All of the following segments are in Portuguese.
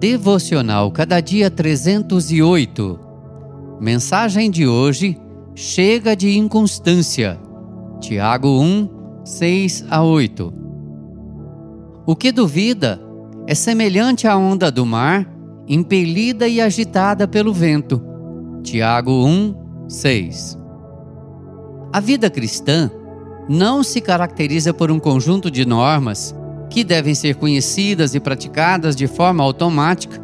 Devocional Cada Dia 308. Mensagem de hoje: Chega de inconstância. Tiago 1, 6 a 8. O que duvida é semelhante à onda do mar, impelida e agitada pelo vento. Tiago 1, 6. A vida cristã não se caracteriza por um conjunto de normas que devem ser conhecidas e praticadas de forma automática,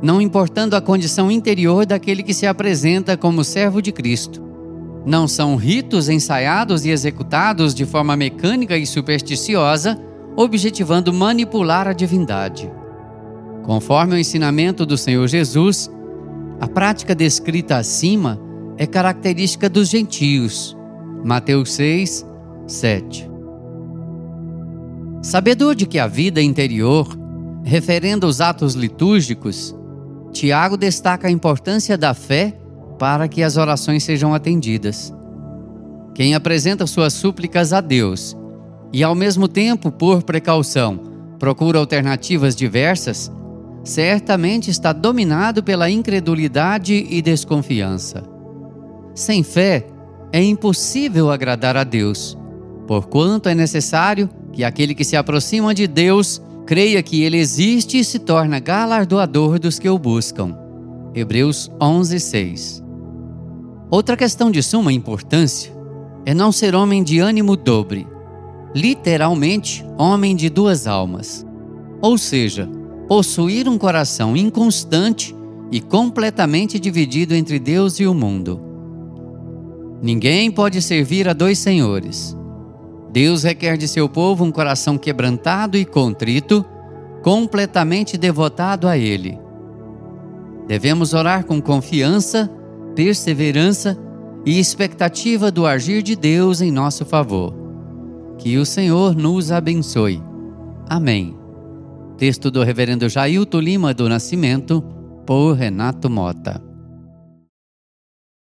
não importando a condição interior daquele que se apresenta como servo de Cristo. Não são ritos ensaiados e executados de forma mecânica e supersticiosa, objetivando manipular a divindade. Conforme o ensinamento do Senhor Jesus, a prática descrita acima é característica dos gentios. Mateus 6, 7. Sabedor de que a vida interior referenda os atos litúrgicos, Tiago destaca a importância da fé para que as orações sejam atendidas. Quem apresenta suas súplicas a Deus e, ao mesmo tempo, por precaução, procura alternativas diversas, certamente está dominado pela incredulidade e desconfiança. Sem fé, é impossível agradar a Deus, porquanto é necessário que aquele que se aproxima de Deus creia que ele existe e se torna galardoador dos que o buscam. Hebreus 11:6. Outra questão de suma importância é não ser homem de ânimo dobre, literalmente homem de duas almas. Ou seja, possuir um coração inconstante e completamente dividido entre Deus e o mundo. Ninguém pode servir a dois senhores. Deus requer de seu povo um coração quebrantado e contrito, completamente devotado a Ele. Devemos orar com confiança, perseverança e expectativa do agir de Deus em nosso favor. Que o Senhor nos abençoe. Amém. Texto do Reverendo Jailton Lima do Nascimento, por Renato Mota.